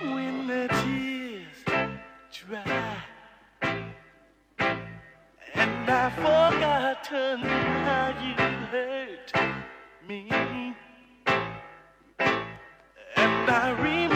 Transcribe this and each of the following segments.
when the tears dry. And I've forgotten how you hurt me. And I remember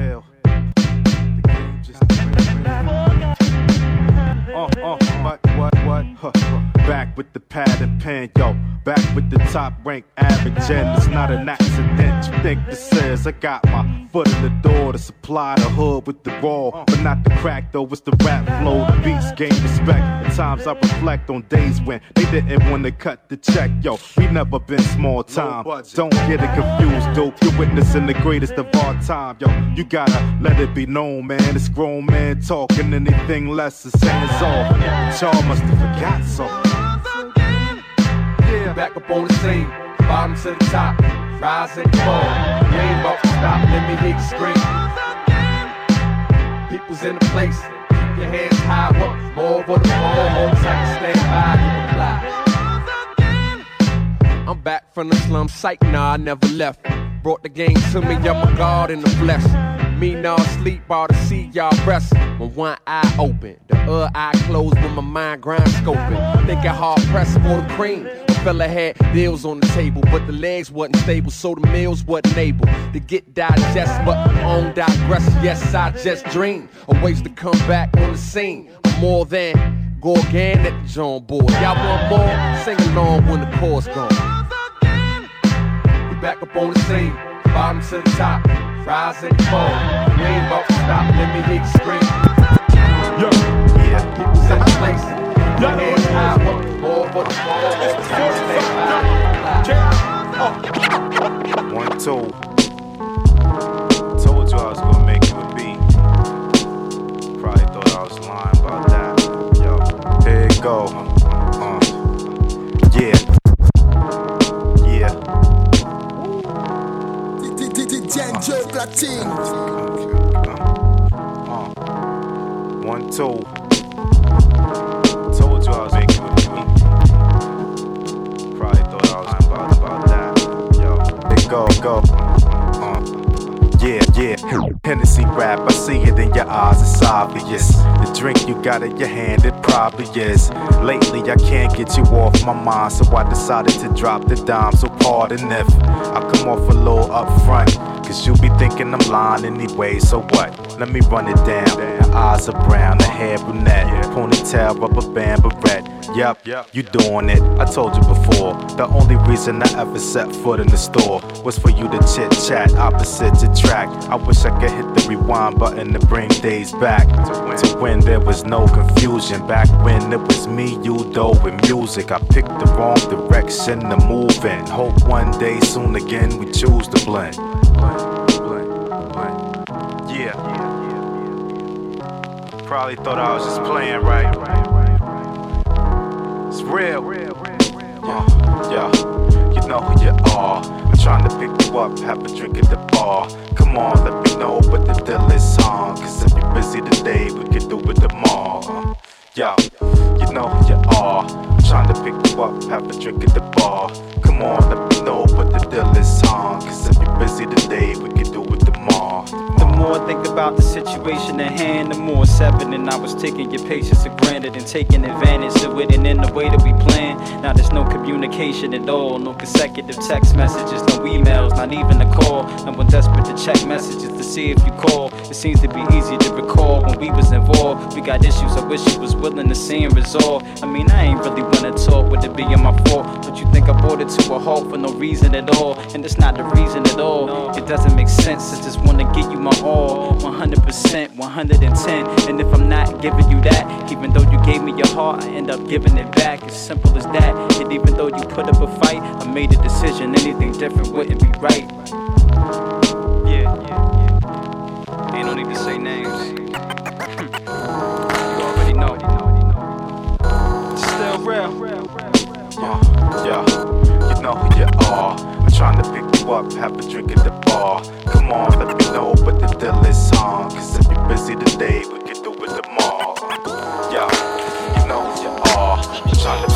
Back with the pad and pen, yo. Back with the top rank average, and it's not an accident. You think this is? I got my foot in the door to supply the hood with the raw, but not the crack though. It's the rap flow, the beats gain respect. At times I reflect on days when they didn't want to cut the check, yo. We never been small time. Don't get it confused, dope. You're witnessing the greatest of all time, yo. You gotta let it be known, man. It's grown man talking. Anything less is hands all. Y'all must have forgot something. Yeah. Back up on the scene, bottom to the top, rise and fall. You stop, let me hit you scream. People's in the place, keep your hands high, up, more for the fall, hold tight, stand by, you apply. I'm back from the slum, psych, nah, I never left. Brought the game to me, I'm a god in the flesh. Me nah sleep, all to see y'all rest. When one eye open, the other eye closed when my mind grind scoping. Thinking hard pressed for the cream. A fella had deals on the table, but the legs wasn't stable, so the meals wasn't able to get digest. But on digress, yes, I just dream of ways to come back on the scene. More than the John board. Y'all want more? Sing along when the chorus gone. We back up on the scene, bottom to the top, rise and fall. We ain't about to stop, let me hear you scream. Yeah. People's in the place, keep your hands high, up, more for the fall. Stand by. One, two. Told you I was gonna make you a beat. Probably thought I was lying about that. Yo, here it go. Joe Platine. Uh, one, two. Told you I was making you a. Probably thought I was about, about that. Yo, go, go. Yeah, yeah. Hennessy rap, I see it in your eyes, it's obvious. The drink you got in your hand, it probably is. Lately, I can't get you off my mind, so I decided to drop the dime. So pardon if I come off a little upfront. Cause you be thinking I'm lying anyway, so what? Let me run it down. Eyes are brown, her hair brunette. Ponytail, rubber band, beret. Yep, yep, you doing it. I told you before. The only reason I ever set foot in the store was for you to chit chat opposite the track. I wish I could hit the rewind button to bring days back to when there was no confusion. Back when it was me, you, though, with music. I picked the wrong direction to move in. Hope one day, soon again, we choose to blend. Yeah. Probably thought I was just playing, right? It's real. Uh, yeah, up, have a drink at the bar. Come on, let me know what the deal is on. Cause if you're busy today, we can do it tomorrow. Yeah, you know you are. Trying to pick you up, have a drink at the bar. Come on, let me know what the deal is on. Cause if you're busy today, we can do it tomorrow. More I think about the situation at hand, the more it's and I was taking your patience for granted and taking advantage of it. And in the way that we planned, now there's no communication at all, no consecutive text messages, no emails, not even a call. No one desperate to check messages to see if you call. It seems to be easy to recall when we was involved. We got issues I wish you was willing to see and resolve. I mean, I ain't really wanna talk, would it be my fault? But you think I brought it to a halt for no reason at all, and it's not the reason at all. It doesn't make sense. I just wanna give you my all, all 100%, 110. And if I'm not giving you that, even though you gave me your heart, I end up giving it back. As simple as that. And even though you put up a fight, I made a decision. Anything different wouldn't be right. Yeah, yeah, yeah. Ain't no need to say names. Up, have a drink at the bar. Come on, let me know what the deal is on. Cause if you're busy today, we can do it tomorrow. Yo, you know you are. I'm trying to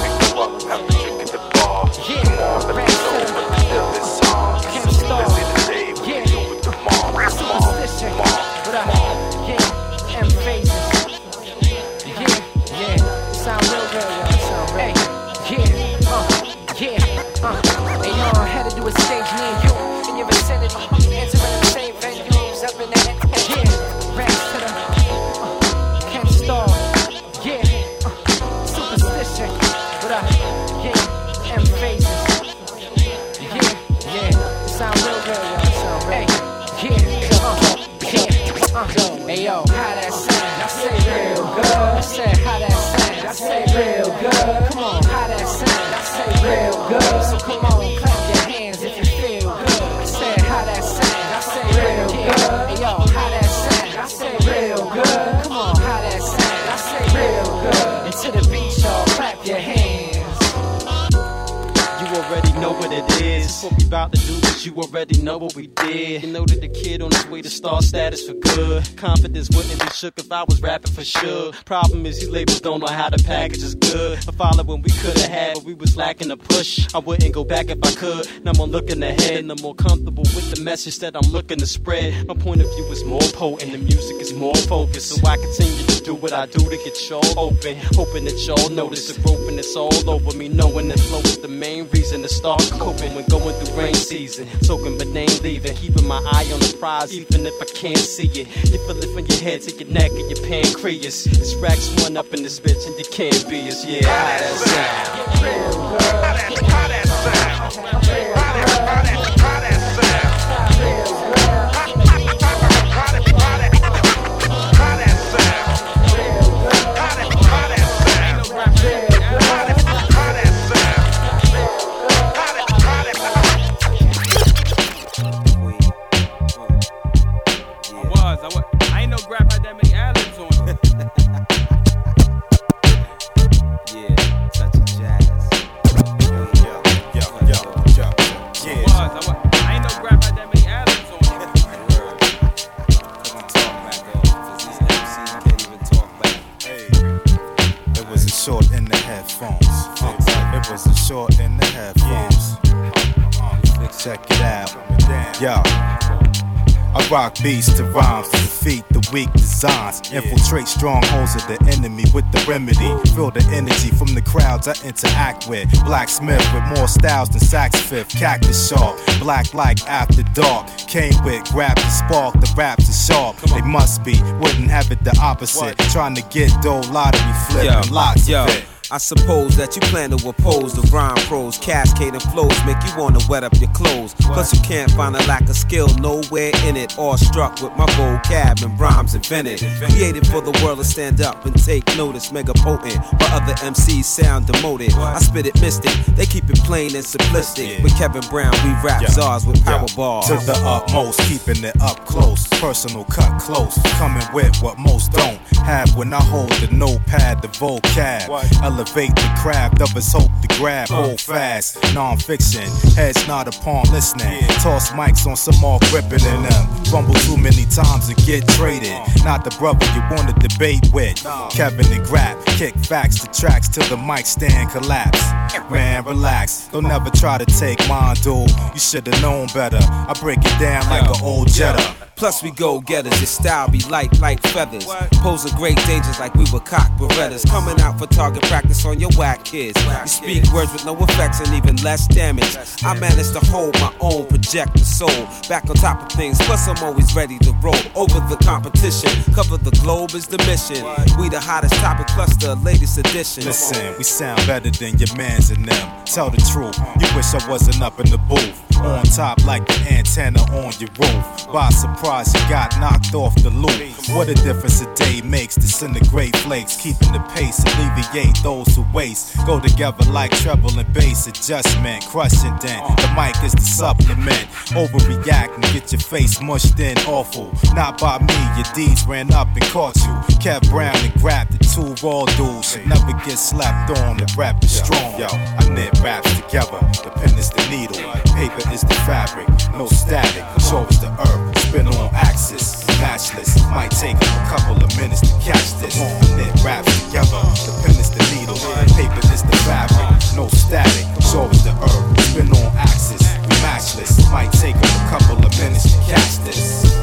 about but you already know what we did. You know that the kid on his way to star status for good. Confidence wouldn't be shook if I was rapping for sure. Problem is, these labels don't know how to package is good. A following we could have had, but we was lacking a push. I wouldn't go back if I could. Now I'm looking ahead, and I'm more comfortable with the message that I'm looking to spread. My point of view is more potent, the music is more focused, so I continue to do what I do to get y'all open. Hoping that y'all notice the and it's all over me. Knowing that flow is the main reason to start coping when going through rain season. Soaking but ain't leaving. Keeping my eye on the prize even if I can't see it. You feel it from your head to your neck and your pancreas. It's racks one up in this bitch and you can't be us. Yeah, how that sound? was. Rock beats to rhymes to defeat the weak designs. Infiltrate strongholds of the enemy with the remedy. Feel the energy from the crowds I interact with. Blacksmith with more styles than Sax Fifth. Cactus sharp. Black like after dark. Came with, grab the spark. The raps are sharp. They must be. Wouldn't have it the opposite. Trying to get dough lottery flip and lots yo. of it. I suppose that you plan to oppose the rhyme pros, cascading flows, make you wanna wet up your clothes. Plus, you can't find a lack of skill nowhere in it. All struck with my vocab and rhymes invented. Created for the world to stand up and take notice, mega potent. But other MCs sound demoted. I spit it mystic, they keep it plain and simplistic. With Kevin Brown, we rap Yeah. czars with power Yeah. bars. To the utmost, keeping it up close. Personal cut close. Coming with what most don't have when I hold the notepad, the vocab. Elevate the craft, others hope to grab. Uh. Hold fast, non-fiction. Heads not upon listening. Toss mics on some more gripping in them. Fumble too many times and get traded. Uh. Not the brother you wanna debate with. Kevin and Grap, kick facts to tracks till the mic stand collapse. Man, relax. Don't never try to take mine, dude. You should've known better. I break it down like an old Jetta. Plus we go getters, your style be light like feathers. Pose a great dangers like we were cock berettas. Coming out for target practice on your whack kids. You speak words with no effects and even less damage. I manage to hold my own, project the soul. Back on top of things, plus I'm always ready to roll. Over the competition, cover the globe is the mission. We the hottest topic plus the latest edition. Listen, we sound better than your mans and them. Tell the truth, you wish I wasn't up in the booth. On top like the antenna on your roof. By surprise, you got knocked off the loop. What a difference a day makes. Disintegrate flakes, keeping the pace, alleviate those who waste. Go together like treble and bass adjustment, crushing dent. The mic is the supplement. Overreact and get your face mushed in awful. Not by me, your deeds ran up and caught you. Kev Brown and grabbed the two raw dudes. Should never get slapped on. The rap is strong. Yo, I knit raps together. The pen is the needle. Paper is the fabric, no static. So is the earth, spin on axis. Matchless, might take a couple of minutes to catch this. Knit raps together, the pen is the needle. Paper is the fabric, no static. So is the earth, spin on axis. Matchless, might take a couple of minutes to catch this.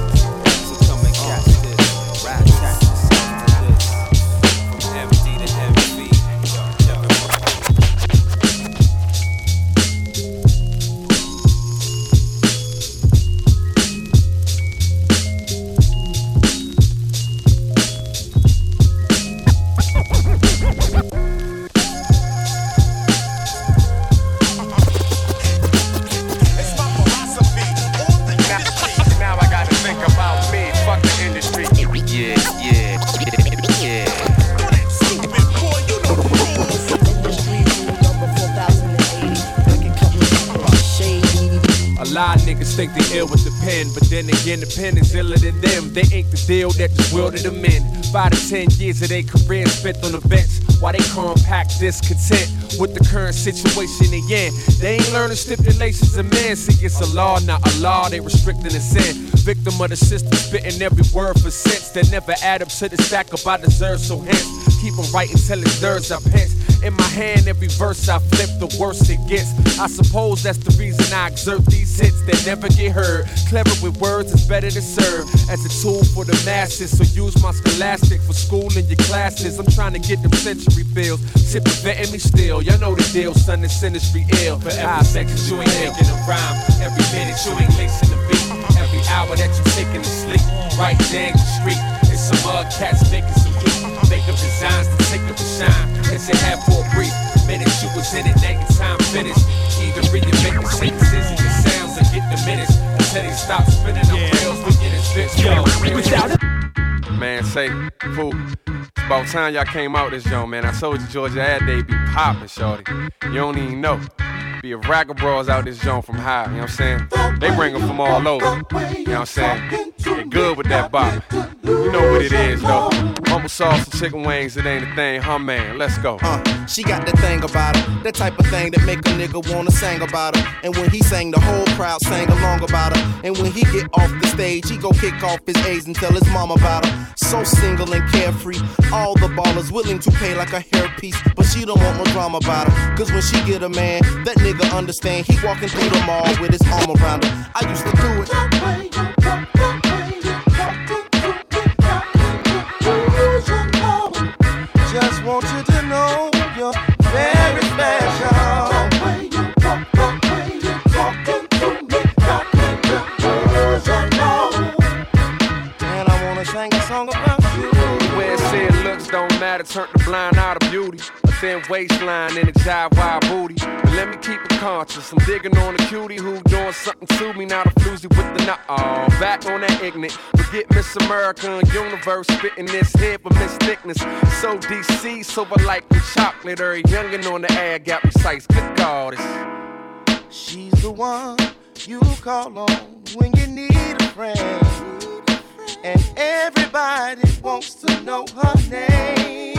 Pen, but then again, the pen is iller than them. They ain't the deal that just wielded them in. Five to ten years of their career spent on the bench, while they compact discontent with the current situation they in. They ain't learning stipulations of men. See, it's a law, not a law. They restricting the sin. Victim of the system, spitting every word for sense that never add up to the stack up I deserve. So hence, keep on writing till it's theirs I pence. In my hand, every verse I flip, the worse it gets. I suppose that's the reason I exert these hits that never get heard. Clever with words is better to serve as a tool for the masses. So use my scholastic for school in your classes. I'm trying to get them century bills. Shit preventing me still. Y'all know the deal, son. This industry ill. For every second you ain't making a rhyme. Every minute you ain't lacing the beat. Every hour that you taking to sleep. Right down the street. It's some mud cats making some heat. Make up designs to take up the shine. As it had for a brief minute, you was in it, now time finished. Either reinventing sentences and your sounds and get the minutes until they stop spinning on rails. We get this bitch yo. Without Man, say, fool. About time y'all came out this joint, man. I told you Georgia Ad Day be poppin', shorty. You don't even know. Be a rack of bras out this joint from high, you know what I'm saying? They bring them from all over, you know what I'm saying? They good with that bop. You know what it is, though. Humble sauce and chicken wings, it ain't a thing, huh, man? Let's go. Uh, she got the thing about her, the type of thing that make a nigga wanna sing about her. And when he sang, the whole crowd sang along about her. And when he get off the stage, he go kick off his A's and tell his mom about her. So single and carefree, all the ballers willing to pay like a hairpiece, but she don't want no drama about her. Cause when she get a man, that nigga understand. He walking through the mall with his arm around her. I used to do it. Don't turn the blind eye to beauty. A thin waistline and a jive wide booty. But let me keep it conscious. I'm digging on a cutie who doing something to me. Now the floozy with the nut. Oh, back on that ignorant. Forget Miss America and Universe spitting this head for Miss Thickness. So DC, silver like the chocolate. Or youngin' on the air got me sights. Good She's the one you call on when you need a friend. And everybody wants to know her name.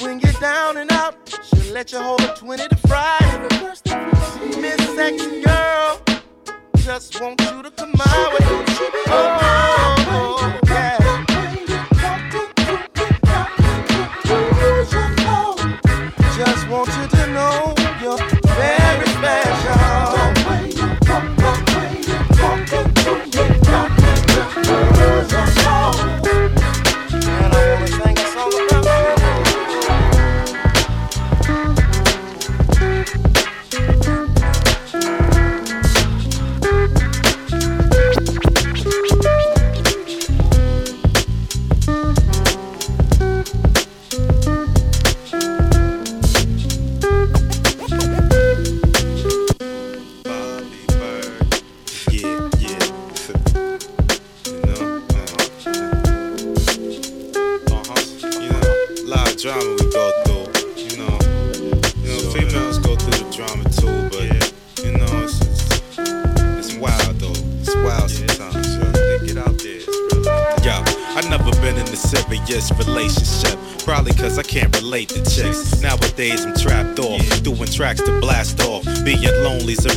When you're down and out, she'll let you hold a 20 to Friday. Miss Sexy Girl just want you to come out with Oh, oh, oh.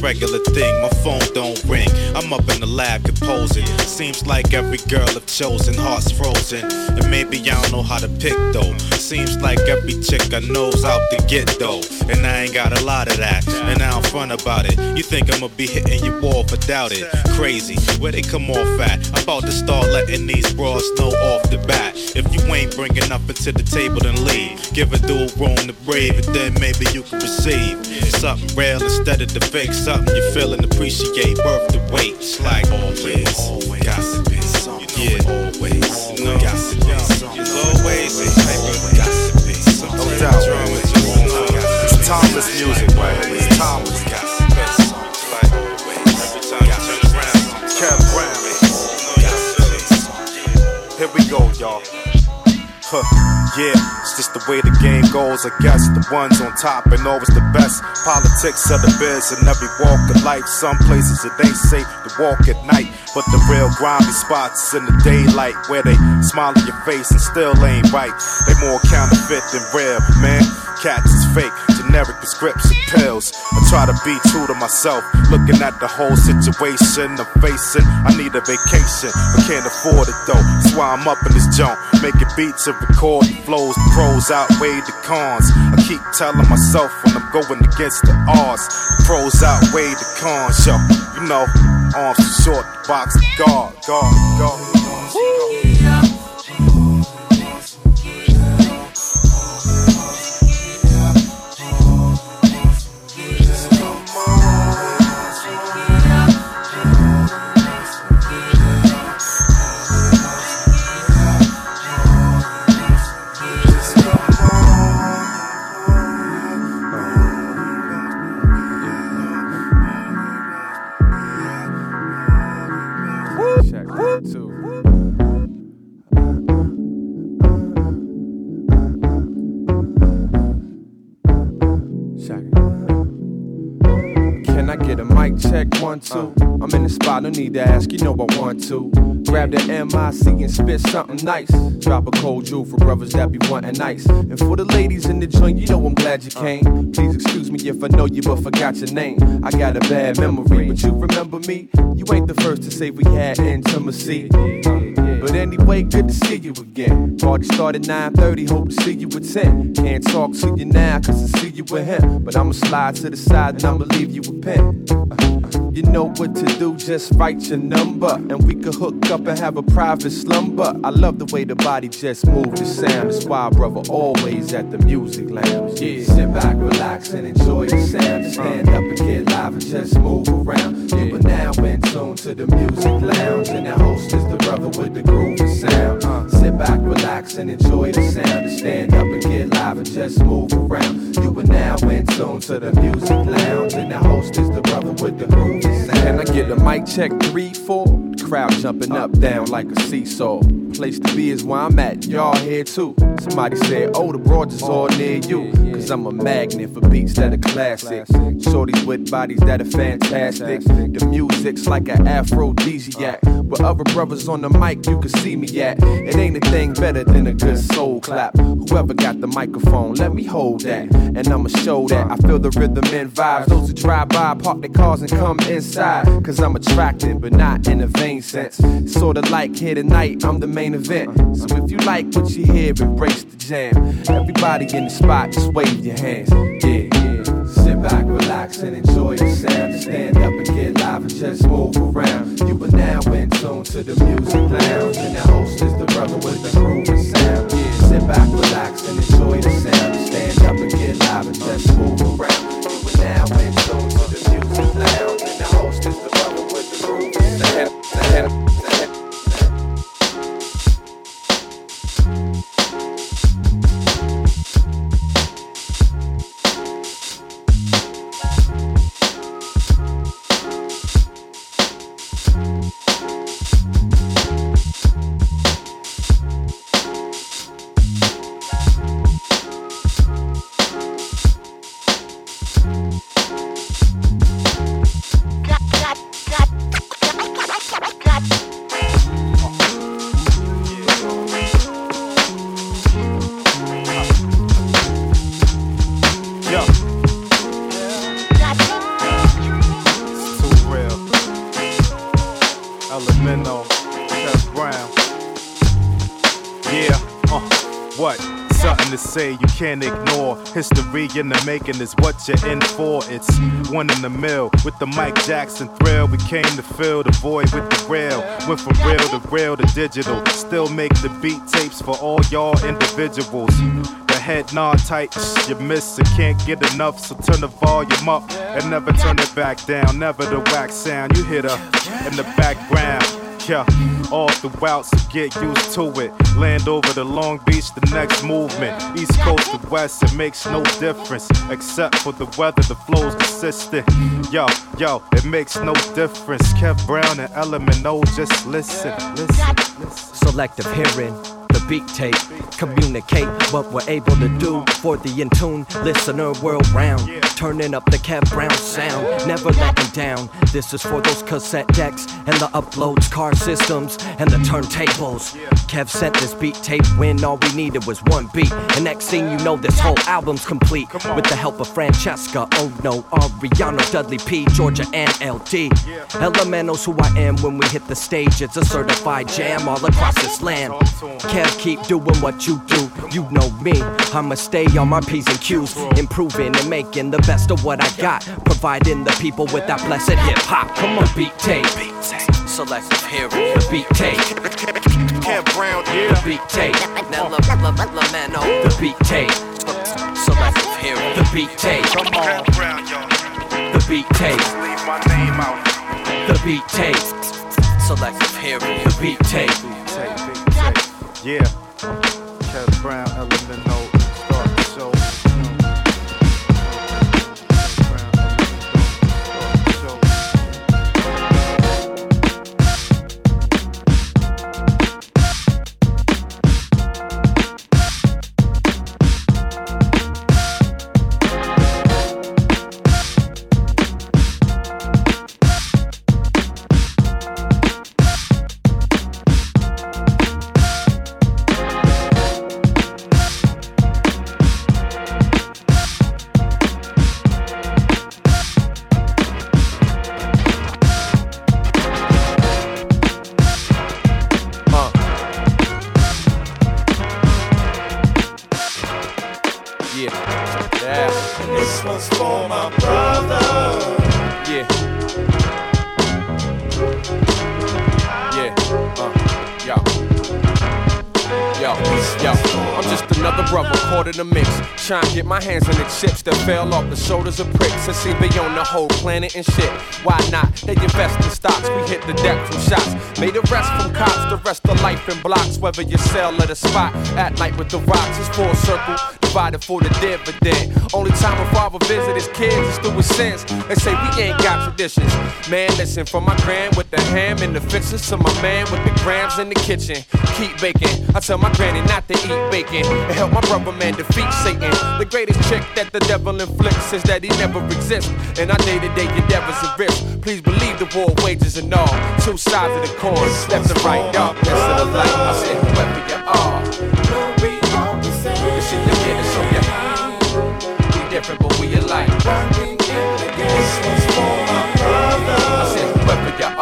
Regular thing, my phone don't. I'm up in the lab composing. Seems like every girl I've chosen, heart's frozen. And maybe I don't know how to pick though. Seems like every chick I know's out to get though. And I ain't got a lot of that, and I don't front about it. You think I'ma be hitting your wall for doubt it? Crazy, where they come off at? I'm about to start letting these bras know off the bat. If you ain't bringing nothing to the table, then leave. Give a dude room to breathe, and then maybe you can receive something real instead of the fake. Something you feel and appreciate, worth the wait. It's like always, always, be something. Yeah, always, to be something. It's always, got to be something. No doubt, it's timeless music, right? It's timeless. Here we go, y'all. Huh, yeah, it's just the way the game goes. I guess the ones on top and always the best. Politics of the biz in every walk of life. Some places it ain't safe to walk at night, but the real grimy spots in the daylight where they smile in your face and still ain't right. They more counterfeit than real, man. Cats is fake, generic prescription pills. I try to be true to myself, looking at the whole situation I'm facing. I need a vacation, but can't afford it though. That's why I'm up in this joint, making beats and recording flows. The pros outweigh the cons. I keep telling myself when I'm going against the odds, the pros outweigh the cons. Yo, you know, arms too short, the box guard, guard, guard. Check two? I'm in the spot, no need to ask, you know I want to. Grab the MIC and spit something nice. Drop a cold jewel for brothers that be wanting ice. And for the ladies in the joint, you know I'm glad you came. Please excuse me if I know you but forgot your name. I got a bad memory, but you remember me? You ain't the first to say we had intimacy. But anyway, good to see you again. Party started 9:30, hope to see you at 10. Can't talk to you now, cause I see you with him. But I'ma slide to the side and I'ma leave you with pen. You know what to do, just write your number. And we could hook up and have a private slumber. I love the way the body just moves the sound. That's why, brother, always at the music lounge. Yeah, sit back, relax, and enjoy the sound. Stand up and get live and just move around. You are now in tune to the music lounge. And the host is the brother with the groovy sound. Sit back, relax, and enjoy the sound. Stand up and get live and just move around. You are now in tune to the music lounge. And the host is the brother with the groovy sound. Can I get a mic check three, four? The crowd jumping up, down like a seesaw. Place to be is where I'm at, y'all here too. Somebody said, Oh, the broads is all near you. Cause I'm a magnet for beats that are classic. Shorties with bodies that are fantastic. The music's like an aphrodisiac. With other brothers on the mic, you can see me at. It ain't a thing better than a good soul clap. Whoever got the microphone, let me hold that. And I'ma show that. I feel the rhythm and vibes. Those who drive by, park their cars and come inside. Cause I'm attracted, but not in a vain sense. Sorta like here tonight, I'm the main event. So if you like what you hear, embrace the jam. Everybody in the spot, just wave your hands. Yeah, back, relax, and enjoy sound. Stand up and get live and just move around. You are now in tune to the music lounge. And the host is the brother with the groovy sound. Yeah, sit back, relax, and enjoy the sound. Stand up and get live and just move around. Can't ignore. History in the making is what you're in for. It's one in the mill with the Mike Jackson thrill. We came to fill the void with the real. Went from real to real to digital. Still make the beat tapes for all y'all individuals. The head nod tight, you miss it, can't get enough, so turn the volume up and never turn it back down. Never the wax sound, you hit her in the background. Yeah, all throughout, so get used to it. Land over to Long Beach, the next movement. East Coast to West, it makes no difference. Except for the weather, the flow's consistent. Yo, yo, it makes no difference. Kev Brown and LMNO, just listen, listen, listen. Selective hearing, beat tape. Communicate what we're able to do for the in tune listener world round. Turning up the Kev Brown sound, never letting down. This is for those cassette decks and the uploads, car systems, and the turntables. Kev sent this beat tape when all we needed was one beat. And next thing you know, this whole album's complete. With the help of Francesca, oh no, Ariano, Dudley P, Georgia, and LD. Elementals who I am when we hit the stage. It's a certified jam all across this land. Kev, keep doing what you do. You know me. I'ma stay on my P's and Q's, improving and making the best of what I got. Providing the people with that blessed hip hop. Come on, beat tape. Selective hearing, the beat tape. Kev Brown, The beat tape. Now, la- la- la- Lamano, the beat tape. Selective hearing, the beat tape. Come on, Brown, y'all. the beat tape. Leave my name out. The beat tape. Selective hearing, the beat tape. Yeah. Brown, Element my hands on the chips that fell off the shoulders of pricks. I see beyond the whole planet and shit. Why not? They invest in stocks. We hit the deck from shots. Made a rest from cops. The rest of life in blocks. Whether you sell at a spot at night with the rocks. It's full circle. Divided for the dividend. Only time a father visit his kids is through his sins. They say we ain't got traditions. Man, listen from my grand with the ham and the fixings to my man with the grams in the kitchen. Keep baking. I tell my granny not to eat bacon. And help my brother man defeat Satan. The greatest trick that the devil inflicts is that he never exists. And our day to day endeavors and risks. Please believe the war wages and all. Two sides of the coin, left and right, darkness of the light. I said, whoever you are. Different, but we alike. I said, whoever you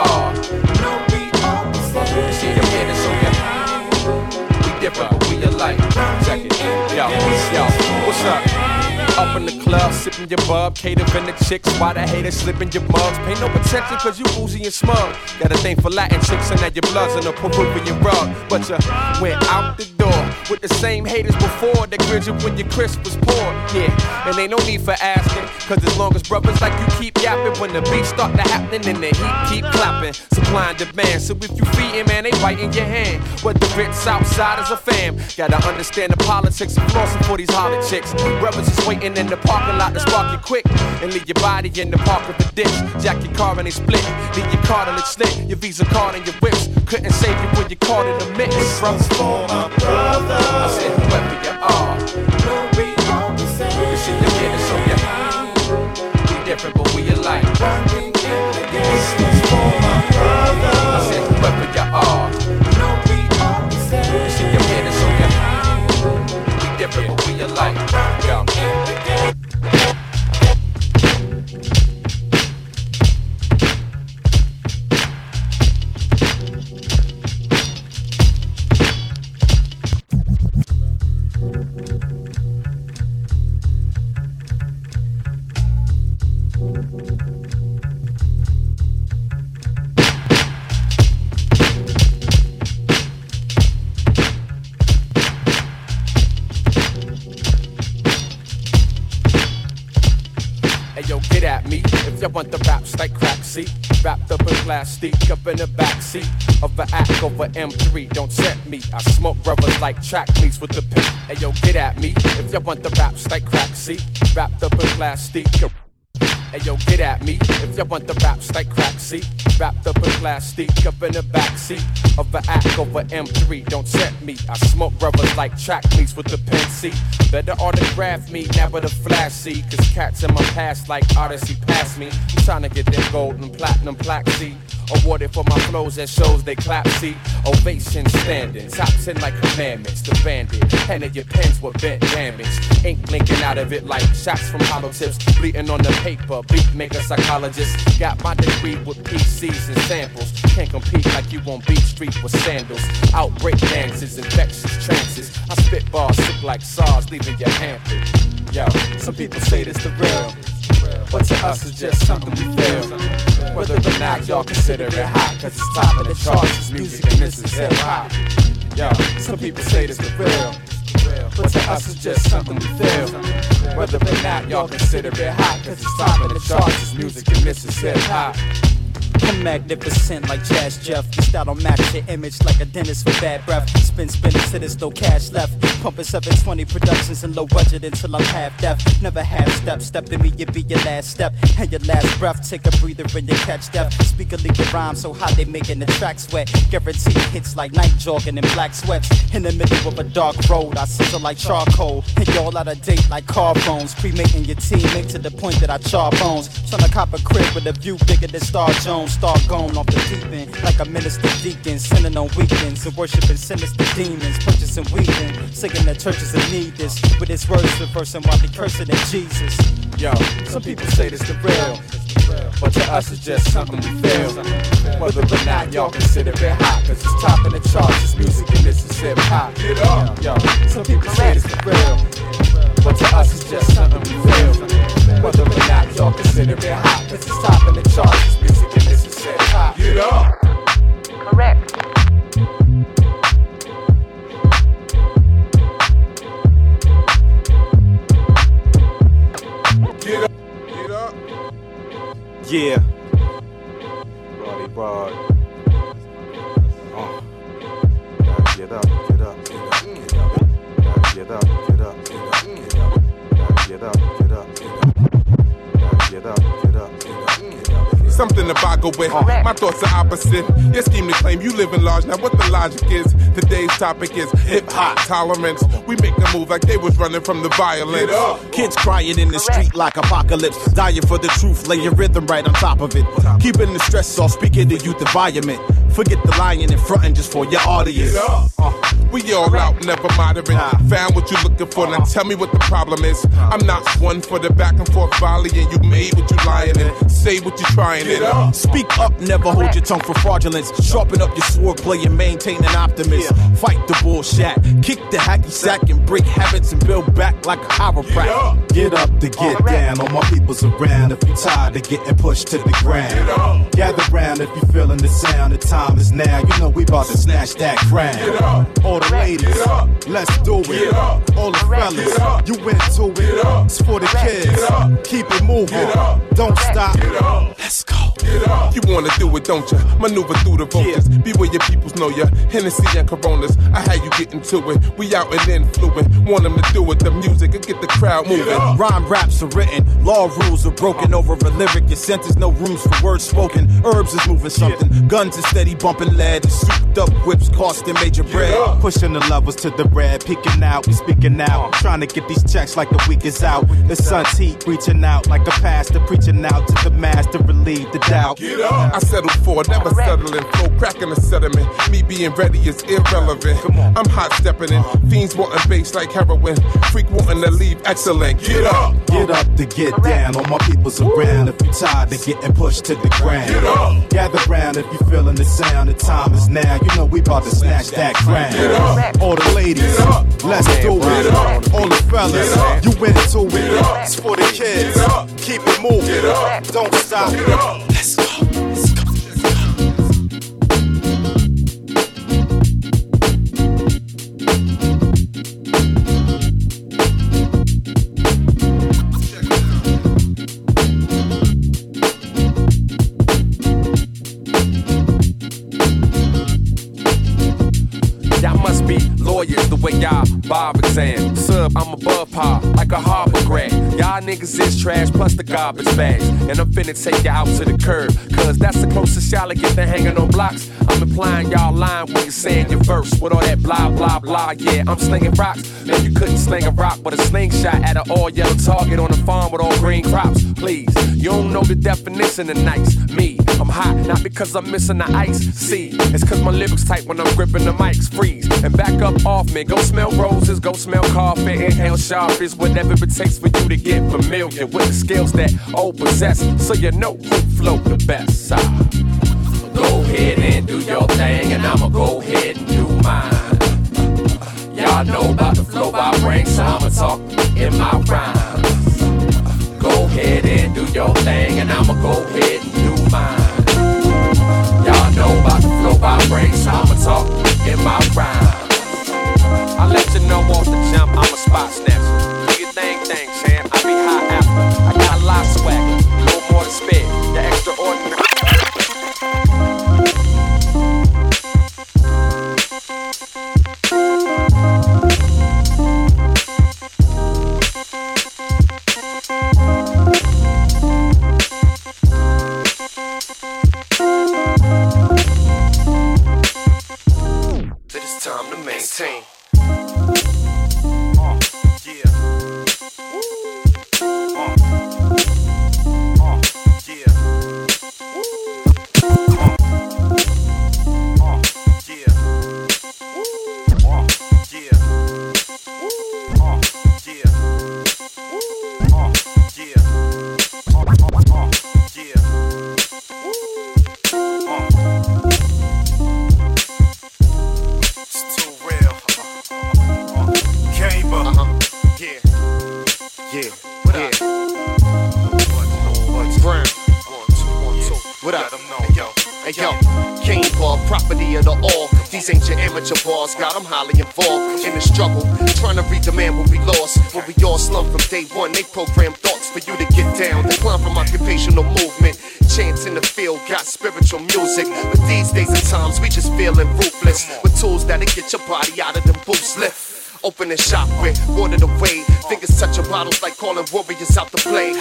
Up in the club, sipping your bub, catering the chicks. Why the haters slipping your mugs? Pay no attention, cause you boozy and smug. Got a thing for Latin chicks, and now your blood's on a Peruvian rug. But you went out the door with the same haters before that grid you when your crisp was poor. Yeah, and ain't no need for asking, cause as long as brothers like you keep yapping, when the beats start to happen, and the heat keep clapping. Supply and demand, so if you feeding, man, they biting your hand. What the outside is a fam. Gotta understand the politics of flossing for these hollow chicks. Brothers is waiting in the parking lot to spark you quick and leave your body in the park of the ditch. Jack your car and they split. Leave your cartilage slit, your visa card and your whips. Couldn't save you when you caught in the mix. From for my brother. I said, whoever you are. we all the same. You see kid is so yeah. We different, but we alike. Plastic, up in the backseat of an act over M3. Don't tempt me. I smoke brothers like track meets with the pimp. Hey yo, get at me if you want the raps like crack, see? Wrapped up in plastic. Hey yo, get at me if you want the raps like crack, see? Wrapped up in plastic, up in the backseat of an act over M3. Don't tempt me. I smoke brothers like track meets with the pen, see? Better autograph me, never the flash, see? Cause cats in my past like Oddisee past me. I'm trying to get them gold and platinum plaque, see? Awarded for my flows that shows they clap, see? Ovation standing, top 10 like commandments. The bandit, handed your pens with bent damage. Ink blinking out of it like shots from hollow tips. Bleeding on the paper, beat maker psychologist. Got my degree with PCs and samples. Can't compete like you on Beat Street with sandals. Outbreak dances, infectious trances. I spit bars sick like SARS, leaving you hampered. Yo, some people say this the real. But to us it's just something we feel. Whether or not y'all consider it hot, cause it's top of the charts, it's music and this is hip hop. Yo, some people say this the real. But to us it's just something we feel. Whether or not y'all consider it hot, cause it's of the charts, it's music and this is hip hop. I'm magnificent like Jazz Jeff. Your style don't match your image like a dentist with bad breath. Spin, spin till there's no cash left. Pumping 720 productions and low budget until I'm half deaf. Never half step. Step to me, it be your last step. And your last breath. Take a breather and you catch death. Speak a legal rhyme so hot they making the track sweat. Guaranteed hits like night jogging in black sweats. In the middle of a dark road, I sizzle like charcoal. And y'all out of date like car phones. Cremating your teammate to the point that I char bones. Tryna cop a crib with a view bigger than Star Jones. Start going off the deep end like a minister deacon. Sinning on weekends and worshiping sinister demons. Purchasing weeding. Singing that churches in need this. With his words reversing while they cursing at Jesus. Yo, some people say this the real. But to us it's just something we feel. Whether or not y'all consider it hot, cause it's top of the charts, it's music and this is hip hop. Get up. Yo, some people say this the real. But to us it's just something we feel. Whether or not y'all consider it hot, cause it's top of the charts, Get up. Correct. Get up. Get up. Yeah. Something to boggle with. My thoughts are opposite. Your scheme to claim you live in large. Now, what the logic is? Today's topic is hip hop tolerance. We make a move like they was running from the violence. Kids crying in the street like apocalypse. Dying for the truth, lay your rhythm right on top of it. Keeping the stress off, speaking the youth environment. Forget the lying in front and just for your audience. Uh, we all out, never moderate. Found what you're looking for, now tell me what the problem is. I'm not one for the back and forth volley, and you made what you lying in. Say what you're trying in. Speak up, never hold your tongue for fraudulence. Sharpen up your sword play and maintain an optimism. Fight the bullshit, kick the hacky sack and break habits and build back like a chiropractor. Get up to get down, all my people's around. If you're tired of getting pushed to the ground, gather round if you're feeling the sound. The time is now. You know we about to snatch that crown. All the ladies, let's do it. All the fellas, you into it. It's for the kids. Keep it moving. Don't stop. Let's go. You wanna do it, don't you? Maneuver through the vultures. Be where your peoples know ya. Hennessy and Coronas. I had you get into it. We out and influent. Want them to do it. The music and get the crowd moving. Rhyme raps are written, law rules are broken over a lyric. Your sentence, no rooms for words spoken. Herbs is moving something. Guns is steady bumping lead. And souped up whips costing major bread. Pushing the levels to the red, peeking out, we speaking out. Uh. Trying to get these checks like the week is out. The sun's heat reaching out like a pastor, preaching out to the master, relieve the doubt. I settled for never settling. Flow cracking the sediment. Me being ready is irrelevant. I'm hot stepping in. Uh-huh. Fiends wanting bass like heroin. Freak wanting to leave excellent. Get up. Get up to get down, all my people's around. If you tired of getting pushed to the ground, get up. gather round if you feeling the sound. The time is now. You know we about to snatch that crown. All the ladies, let's do it. All the fellas, you went into it. It's for the kids. Keep it moving. Don't stop. Sub, I'm above par, like a harbor grad. Y'all niggas is trash, plus the garbage bags. And I'm finna take you out to the curb, cause that's the closest y'all get to hanging on blocks. I'm implying y'all lying when you saying your verse with all that blah, blah, blah. Yeah, I'm slinging rocks. Man, you couldn't sling a rock with a slingshot at an all yellow target on a farm with all green crops. Please, you don't know the definition of nice. Me, I'm hot, not because I'm missing the ice. See, it's cause my lyrics tight when I'm gripping the mics. Freeze and back up off me. Go smell roses, go smell coffee, inhale sharpies, whatever it takes for you to get familiar with the skills that old possess. So you know who flow the best. Ah. Go ahead and do your thing, and I'ma go ahead and do mine. Y'all know about the flow I bring, so I'ma talk in my rhymes. Go ahead and do your thing, and I'ma go ahead and do mine. So I'ma talk in my rhymes. I let you know off the jump, I'm a spot snatcher. Do your thing, thing, champ. I be high after. I got a lot of swagger, no more to spare. The extraordinary. Trying to redemand what we lost. When we all slump from day one, they program thoughts for you to get down. Decline from occupational movement. Chance in the field got spiritual music, but these days and times we just feeling ruthless with tools that'll get your body out of them boots lift. Open and shop with, watered away. Fingers touching bottles like calling warriors out to play.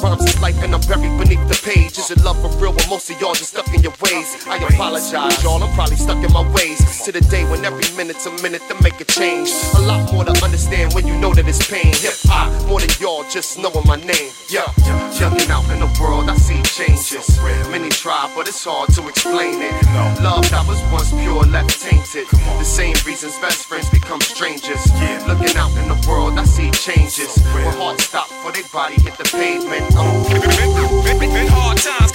Rhymes is life and I'm buried beneath the page. Is it love for real? But most of y'all just stuck in your ways. I apologize, y'all. I'm probably stuck in my ways. To the day when every minute's a minute to make a change. A lot more to understand when you know that it's pain. Hip hop, more than y'all just knowing my name. Yeah, jumping out in the world, I see changes. Many try, but it's hard to explain it. Love that was once pure, left tainted. The same reasons best friends become strangers. Looking out in the world, I see changes. When hearts stop for their body hit the pavement. Been hard times.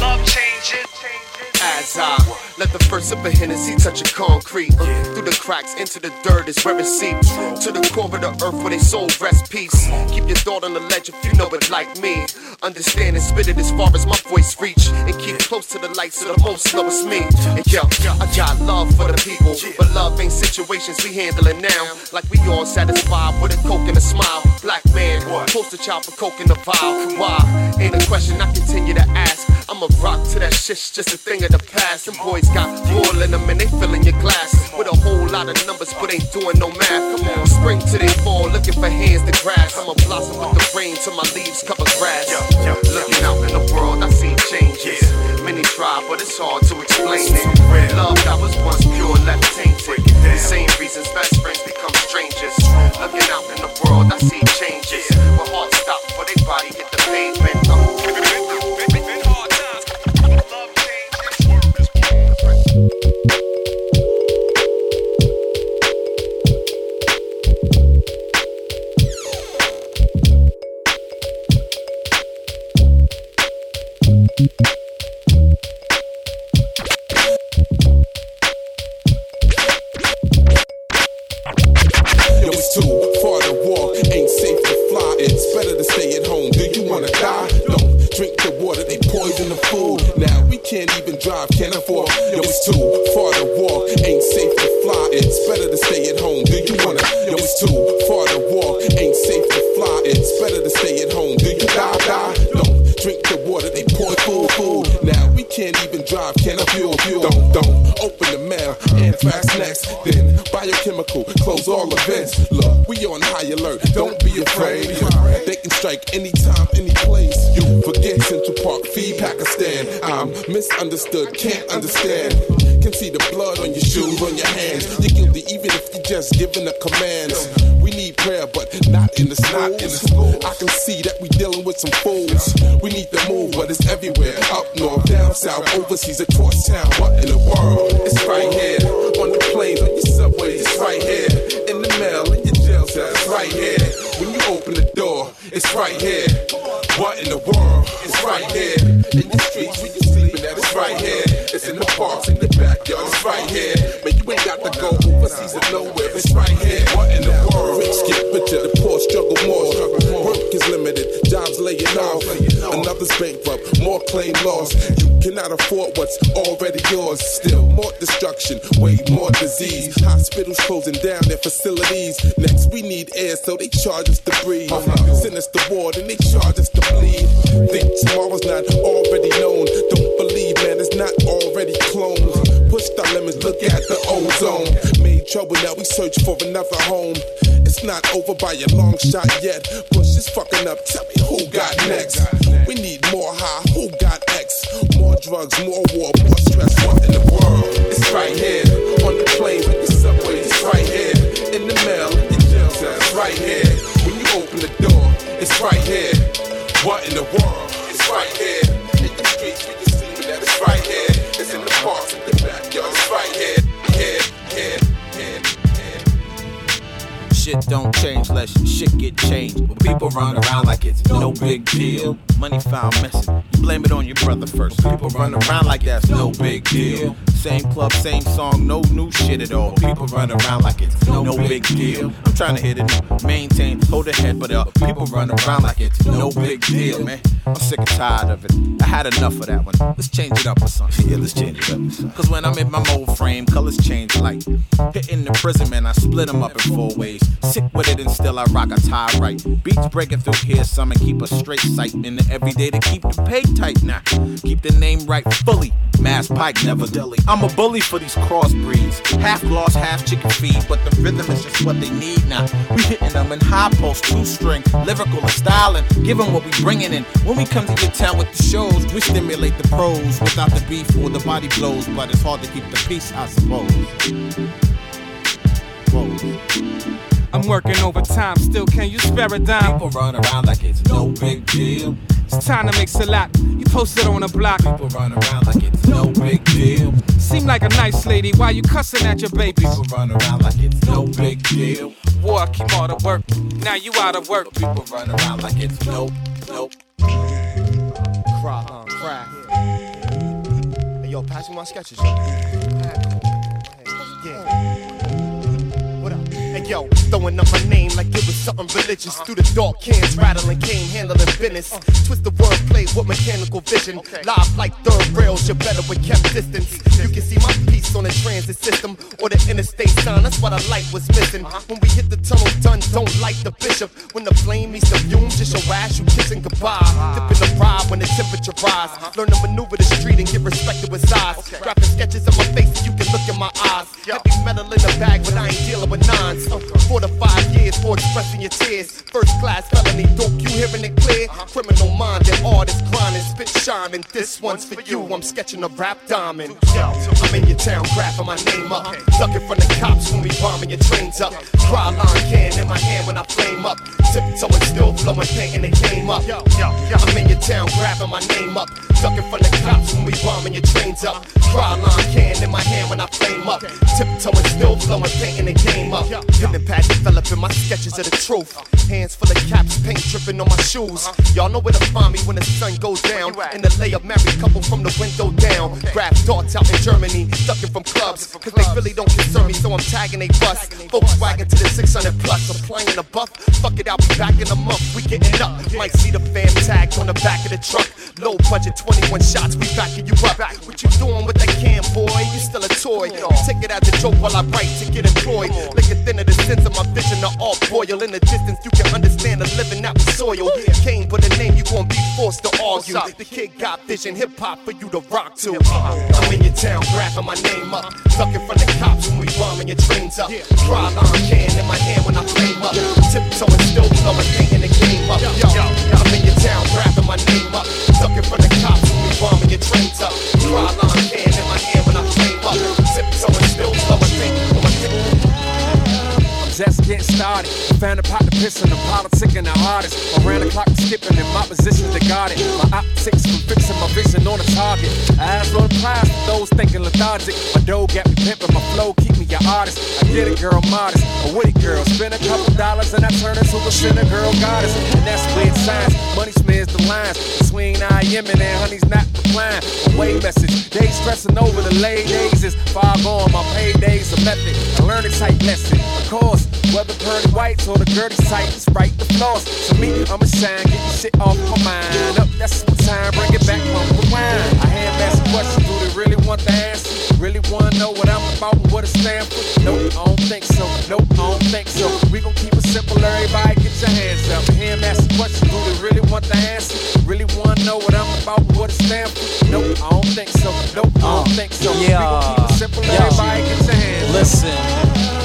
Love changing. As I let the first sip of Hennessy touch a concrete. Uh, Through the cracks into the dirt is where it seeps. To the core of the earth where they soul rest peace. Keep your thought on the ledge if you know it like me. Understand and spit it as far as my voice reach. And keep close to the light so the most love is me And yo, I got love for the people But love ain't situations we handling now. Like we all satisfied with a coke and a smile. Black man, poster child for coke and a vial Why? Ain't a question I continue to ask. I'm a rock to that shit's just a thing of the past. Them boys got oil in them and they filling your glass with a whole lot of numbers, but ain't doing no math. Come on, spring to they fall, looking for hands to grasp. I'm a blossom with the rain till my leaves cover grass. Looking out in the world, I see changes. Many try, but it's hard to explain it. Love that was once pure, left tainted. The same reasons best friends become strangers. Looking out in the world, I see changes. When hearts stop for they body hit the pavement. Charge us to breathe. Send us to war, and they charge us to bleed. Think tomorrow's not already known. Don't believe, man, it's not already cloned. Push the limits, look at the ozone. Made trouble, now we search for another home. It's not over by a long shot yet. Bush is fucking up, tell me who got next. We need more high, who got X? More drugs, more war, more stress. What in the world? It's right here. On the planes, on the subways, it's right here. It's right here. When you open the door, it's right here. What in the world? It's right here. In the streets, where you sleeping at, it's right here. It's in the parks, in the backyard, it's right here. Here, here, here. Shit don't change unless shit get changed. But people run around like it's no big deal. Money found missing. Blame it on your brother first. People run around like that's no big deal. Same club, same song, no new shit at all. People run around like it's no big deal. I'm trying to hit it, maintain, hold the head, but up. People run around like it's no big deal, man. I'm sick and tired of it. I had enough of that one. Let's change it up or something. Yeah, let's change it up. Cause when I'm in my mold frame, colors change like hitting the prison, man. I split them up in four ways. Sick with it and still I rock a tie right. Beats breaking through here, some and keep a straight sight in the everyday to keep the pay tight now. Keep the name right fully. Maspyke, never deli. I'm a bully for these crossbreeds. Half gloss, half chicken feed, but the rhythm is just what they need now. We hitting them in high post, two string, lyrical and styling. Give them what we bringing in. When we come to your town with the shows, we stimulate the pros without the beef or the body blows. But it's hard to keep the peace, I suppose. I'm working overtime, still can you spare a dime? People run around like it's no big deal. It's time to make a lot. You posted on the block. People run around like it's no big deal. Seem like a nice lady, why you cussing at your babies? People run around like it's no big deal. War came out of work, now you out of work. People run around like it's no, no. Cry, uh, cry. Hey, yo, pass me my sketches, yo. Yo, throwing up my name like it was something religious. Through the dark cans, rattling cane, handling business. Twist the wordplay with mechanical vision. Live like third rails, you're better with kept distance. You can see my piece on the transit system or the interstate sign. That's why the light was missing. Uh-huh. When we hit the tunnel, done, don't light the bishop. When the flame meets the fumes, just your ass, you kissing goodbye. Ah. Dipping the ride when the temperature rise. Uh-huh. Learn to maneuver the street and get respected with size. Grabbing sketches of my face so you can look in my eyes. Heavy metal in the bag, but I ain't dealing with nines. Four to five years for expressing your tears. First class felony, dope, you hearing it clear? Uh-huh. Criminal mind and artist grinding, spit shining. This one's for you. I'm sketching a rap diamond. I'm in your town, grabbing my name up. Uh-huh. Ducking from the cops when we bombing your trains up. Dry line can in my hand when I flame up. Tiptoeing, still flowing, painting the game up. Yo, yo, I'm in your town, grabbing my name up. Ducking from the cops when we bombing your trains up. Dry line can in my hand when I flame up. Tiptoeing, still flowing, painting the game up. Pen pad developing my sketches of the truth. Hands full of caps, paint dripping on my shoes. Y'all know where to find me when the sun goes down. In the layup, married couple from the window down. Grab darts out in Germany, ducking from clubs. Cause they really don't concern me, so I'm tagging they bus. Volkswagen to the 600 plus, applying a buff. Fuck it, I'll be back in a month. We getting up. Might see the fam tagged on the back of the truck. Low budget, 21 shots, we backing you up. What you doing with that can, boy? You still a toy. Take it as a joke while I write to get employed. Lick it thinner the sense of my vision are all boil. In the distance, you can understand the living that was soil. Came, but the name you gon' be forced to argue. The kid got vision, hip hop for you to rock to. Uh-huh. I'm in your town, grabbing my name up. Sucking from the cops when we rhyming your trains up. Dry line can in my hand when I flame up. Tiptoeing still blowing, the Found a pot to piss in the politic and the artist. Around the clock skipping in my position to guard it. My optics from fixing my vision on a target. Eyes on prize for those thinking lethargic. My dough got me pimping, my flow keep me an artist. I get a girl modest, a witty girl. Spend a couple dollars and I turn into a sinner girl goddess. And that's weird science. Money smears the lines between I am and that honey's not replying. Away message. They stressing over the late days is far gone. My paydays a method. I learn a type lesson. Of course, whether pearly whites or the dirty sight, it's right the floss. So me, I'ma shine, get your shit off my mind. Up, that's my time, bring it back, from the wine. I hand back questions, do they really want the answer? Really wanna know what I'm about, and what it stand for? Nope, I don't think so. Nope, I don't think so. We gon' keep it simple, everybody get your hands up. Hand ask some questions, do they really want the answer? Really wanna know what I'm about, and what it stand for? Nope, I don't think so. Nope, I don't uh, think so. Yeah. We gon' keep it simple, everybody get Listen.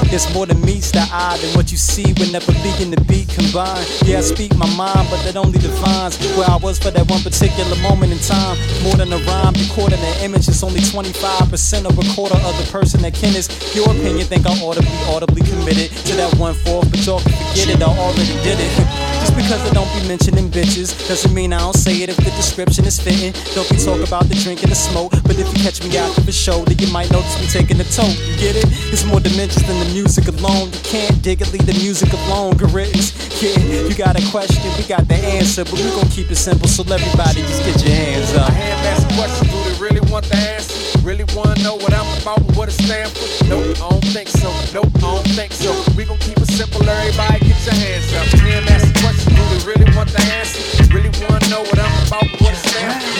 It's more than meets the eye than what you see whenever beat and the beat combine. Yeah, I speak my mind, but that only defines where I was for that one particular moment in time. More than a rhyme, recording an image, is only 25% of a quarter of the person that can is your opinion. Think I ought to be audibly committed to that one fourth, but y'all can forget it, I already did it. Just because I don't be mentioning bitches doesn't mean I don't say it if the description is fitting. Don't be talk about the drink and the smoke, but if you catch me after the show, then you might notice me taking a tote. You get it? It's more dimensions than the music alone. You can't dig it, leave the music alone. Good. Yeah, you got a question, we got the answer, but we gon' keep it simple, so everybody just get your hands up. I back some questions, do they really want the answer? Really wanna know what I'm about, what it stand for? Nope, I don't think so. Nope, I don't think so. We gon' keep it simple, everybody your hands up. Hand back some questions, do they really want the answer? Really wanna know what I'm about, what it stand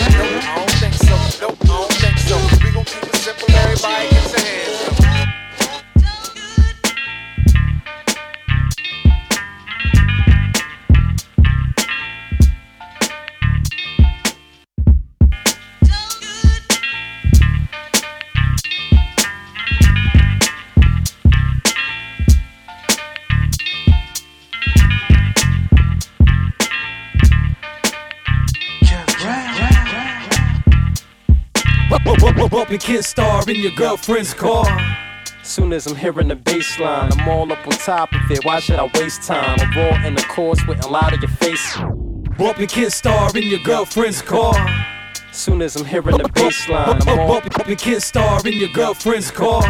in your girlfriend's car. Soon as I'm hearing the bass line, I'm all up on top of it. Why should I waste time? I'm raw in the course, waiting loud in your face. Bump your kid star in your girlfriend's car. Soon as I'm hearing the bass line, I'm all Bump your kid star in your girlfriend's car.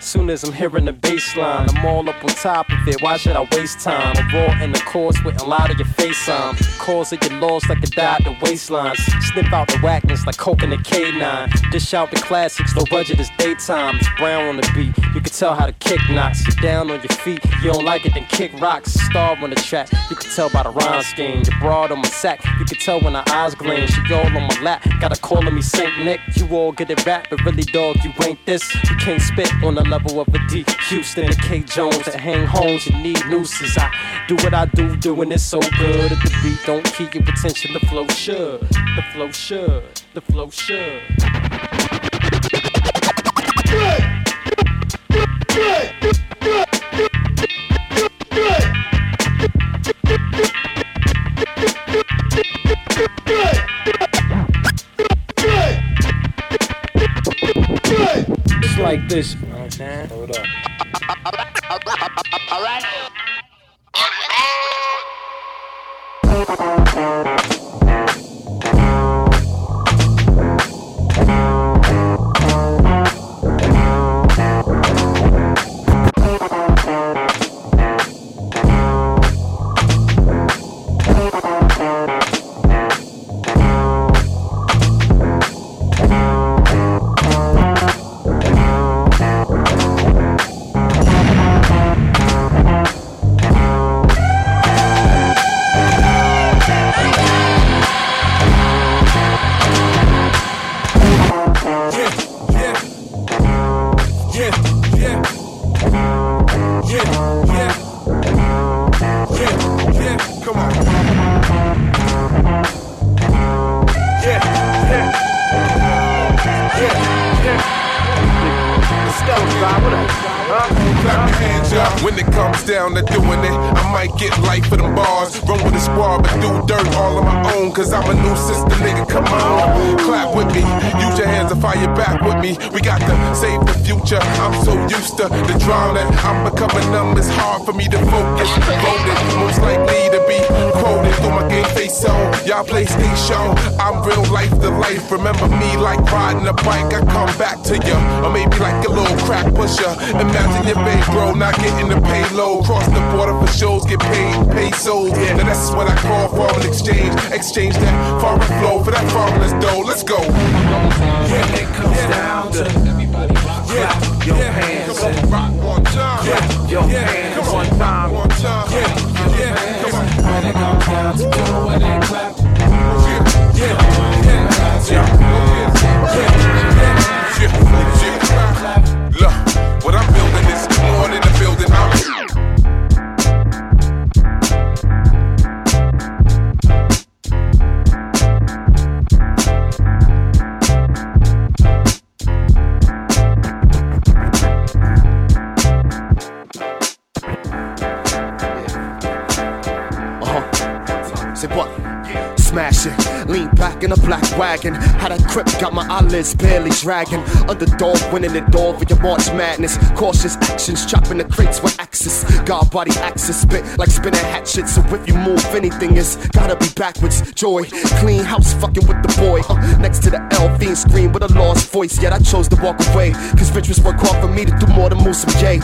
Soon as I'm hearing the bass line, I'm all up on top of it. Why should I waste time? I'm raw in the course, waiting loud in your face. I'm cause of your lost like a dot the waistlines. Snip out the whackness like coke in the K9. Dish out the classics, no budget is daytime. It's brown on the beat, you can tell how to kick knocks. You're down on your feet, you don't like it, then kick rocks. Star on the track, you can tell by the rhyme scheme. You're broad on my sack, you can tell when her eyes gleam. She all on my lap, got her calling me Saint Nick. You all get it rap, but really, dog, you ain't this. You can't spit on the level of a D. Huston and K. Jones that hang homes, you need nooses. I do what I do, doing it so good. If the beat don't keep your attention, the flow should. The flow should. The flow should. It's like this, you know what I'm saying? Hold up. All right. Thank down to doing it. I might get life for them bars. Run with the squad, but do dirt all on my own. Cause I'm a new sister, nigga. Come on. Clap with me. Use your hands to fire back with me. We got to save the future. I'm so used to the drama. I'm becoming numb. It's hard for me to focus. Voted, most likely to be quoted through my game face on. Y'all PlayStation. I'm real life to life. Remember me like riding a bike. I come back to you. Or maybe like a little crack pusher. Imagine your babe bro not getting the payload. Cross the border for shows, get paid pesos. Now that's what I call foreign exchange. Exchange that foreign flow for that foreigner's dough. Let's go. When it comes down to clap your hands and rock one time. Yeah, your hands one time. One time. Yeah, your hands. When it comes down to doing it, clap. Yeah, Look, barely dragging. Underdog winning it all for your March madness. Cautious actions, chopping the crates with. God body axis, spit like spinning hatchets. So if you move anything, it's gotta be backwards. Joy, clean house, fucking with the boy. Uh, next to the L, fiend scream with a lost voice. Yet I chose to walk away. Cause riches work hard for me to do more than move some J.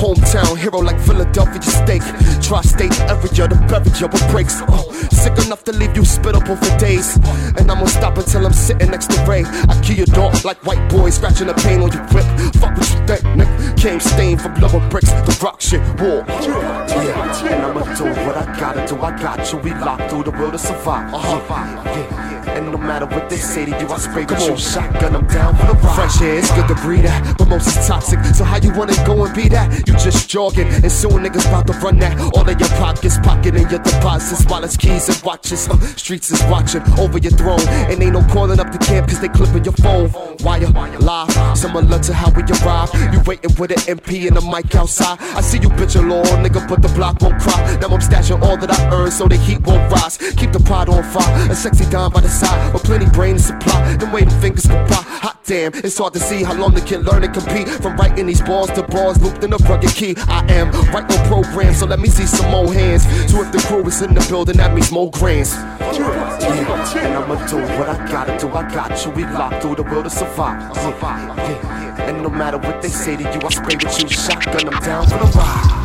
Hometown hero like Philadelphia steak. Tri state area, the beverage of breaks. Uh, sick enough to leave you spittable for days. And I'm gonna stop until I'm sitting next to Ray. I kill your dog like white boys, scratching the pain on your whip. Fuck what you think, nigga. Came stained from of bricks, the rock shit, war. Yeah, and I'ma do what I gotta do. I got you. We locked through the world to survive. Uh-huh. Yeah. And no matter what they say to you, I spray with you. Shotgun, I'm down for the ride. Fresh air, it's good to breathe that. But most is toxic. So how you wanna go and be that? You just jogging. And soon niggas about to run that. All of your pockets, pocketing your deposits. Wallets, keys, and watches. Uh, streets is watching over your throne. And ain't no calling up the camp cause they clipping your phone. Wire, live, similar to how we arrive. You waiting with an MP and a mic outside. I see you bitch alone, nigga, put the block won't cry. Now I'm stashing all that I earn so the heat won't rise. Keep the pot on fire, a sexy dime by the side. With plenty brain to supply, them waiting fingers can pop. Hot damn, it's hard to see how long they can learn and compete. From writing these balls to bars, looped in a rugged key. I am right on program, so let me see some more hands. So if the crew is in the building, that means more grands. Yeah, and I'ma do what I gotta do. I got you. We locked through the world to survive. Yeah, yeah. And no matter what they say to you, I spray with you. Shotgun, I'm down for the ride.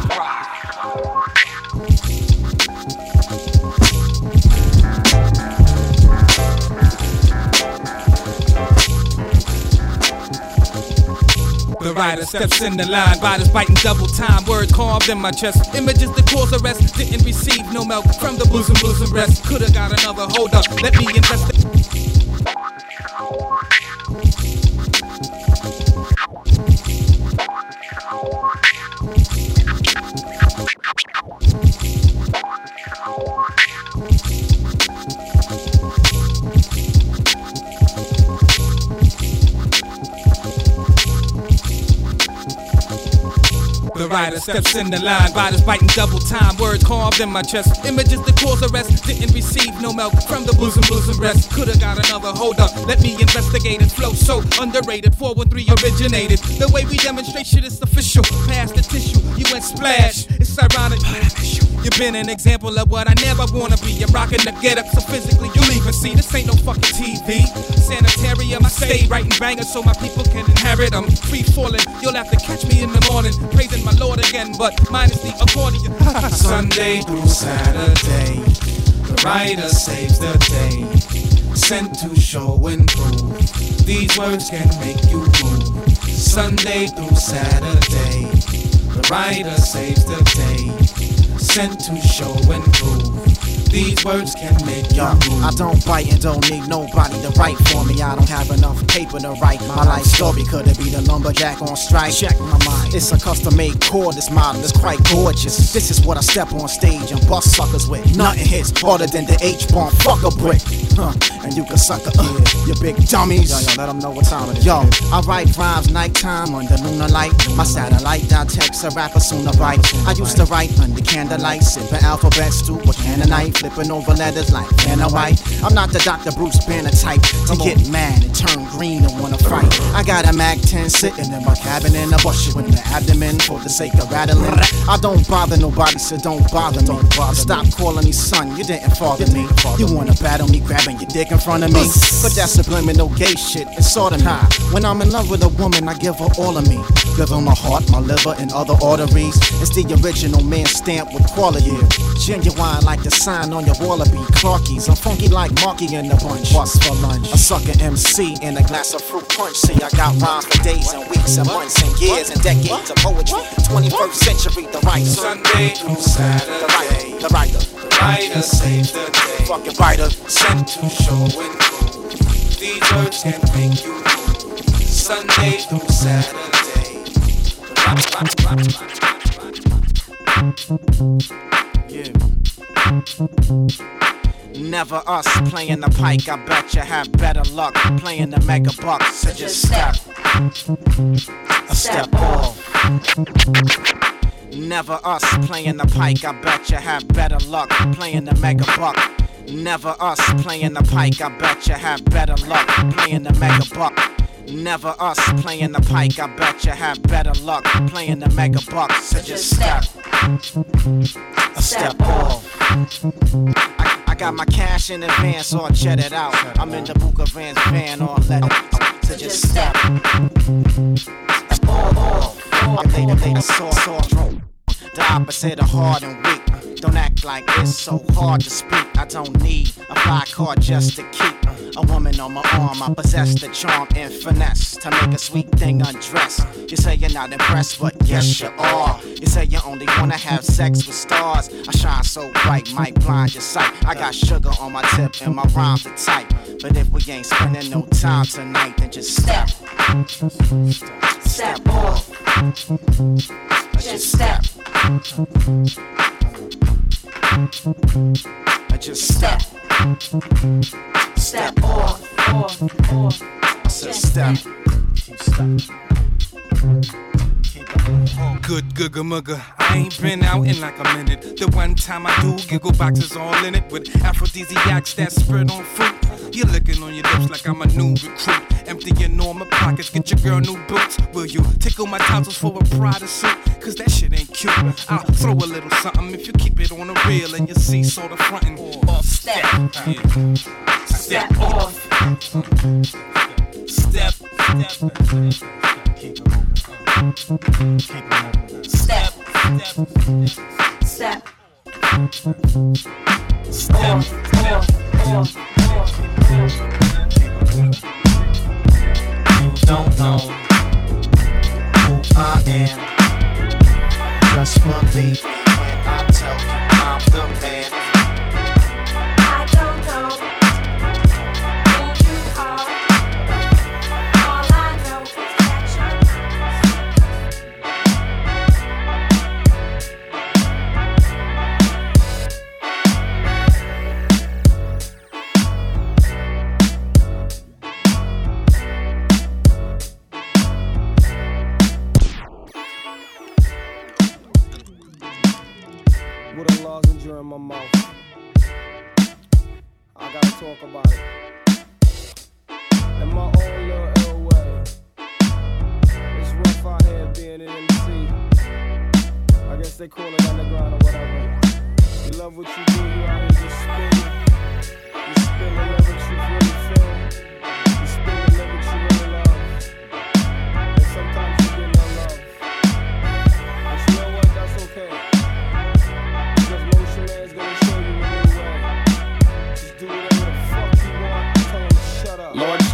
Rider steps in the line, riders biting double time, word carved in my chest. Images that cause arrest, didn't receive no milk from the bosom, bosom rest. Could've got another hold up, let me investigate. Rider steps in the line, riders biting double time, words carved in my chest. Images that cause arrest, didn't receive no milk from the bosom, bosom rest. Could've got another hold up, let me investigate it. Flow so underrated, 413 originated. The way we demonstrate shit is official. Pass the tissue, you went splash. It's ironic. You've been an example of what I never wanna be. I'm rocking the get up, so physically you leave and see. This ain't no fucking TV. Sanitarium, I stay writing bangers so my people can inherit them. Free falling, you'll have to catch me in the morning, praising my Lord again, but minus the accordion. Sunday through Saturday, the writer saves the day. Sent to show and prove these words can make you move. Sunday through Saturday, the writer saves the day. Sent to show and prove these words can make you I don't bite and don't need nobody to write for me. I don't have enough paper to write my life story. Could it be the lumberjack on strike? Check my mind. It's a custom made cordless model. It's quite gorgeous. This is what I step on stage and bust suckers with. Nothing hits harder than the H bomb. Fuck a brick. huh? And you can suck a uh, you big dummies. Yo, yo, let them know what time it is. Yo, I write rhymes nighttime under lunar light. My satellite dot text a rapper sooner write. I used to write under candlelight, sipping alphabets too, a can of night, flipping over letters like Vanna White. I'm not the Dr. Bruce Banner type to get mad and turn green and wanna fight. I got a Mac 10 sitting in my cabin in a bush with the abdomen for the sake of rattling. I don't bother nobody, so don't bother me. Stop calling me son, you didn't father me. You wanna battle me, grabbing your dick in front of me. But that's subliminal gay shit, it's sorta high. When I'm in love with a woman, I give her all of me. Give her my heart, my liver, and other arteries. It's the original man stamp with quality. Genuine like the sign on your wallaby. Clarkies, I'm funky like Marky in the bunch. What's for lunch? A sucker MC and a glass of fruit punch. See, I got rhymes for days and weeks and months and years and decades of poetry. 21st century, the writer. Sunday through Saturday. The writer. The writer. The writer saves the day. Fucking writer. Sent to show and prove. These words can make you move. Sunday through Saturday. Never us playing the pike. I bet you have better luck playing the mega bucks. So just step, a step off. Never us playing the pike. I bet you have better luck playing the mega buck. Never us playing the pike. I bet you have better luck playing the mega buck. Never us playing the pike. I bet you have better luck playing the mega bucks. So just step, a step off. I, I got my cash in advance, so I jet it out. I'm in the Buka Vans van, all let it. So just step, off. I the soft, soft roll. The opposite of hard and. Don't act like it's so hard to speak. I don't need a fly card just to keep a woman on my arm. I possess the charm and finesse to make a sweet thing undress. You say you're not impressed, but yes you are. You say you only wanna have sex with stars. I shine so bright, might blind your sight. I got sugar on my tip and my rhymes are tight. But if we ain't spending no time tonight, then just step, step off. Just step. I just step, step off. I said step, step. Good googa mugga. I ain't been out in like a minute. The one time I do, giggle boxes all in it with aphrodisiacs that spread on fruit. You're licking on your lips like I'm a new recruit. Emptying all my pockets, get your girl new boots. Will you tickle my tonsils for a Prada suit? Cause that shit ain't cute. I'll throw a little something if you keep it on the real and you see sort of frontin'. Off step. Yeah. Step off. Step. Step. Step. Step. Step. You don't know who I am. Just believe me when I tell you I'm the man. With a lozenge in my mouth. I gotta talk about it. In my own little ill way. It's rough out here being an MC. I guess they call it underground or whatever. You love what you do, you out here just spinning. You spin the lyrics you really feel.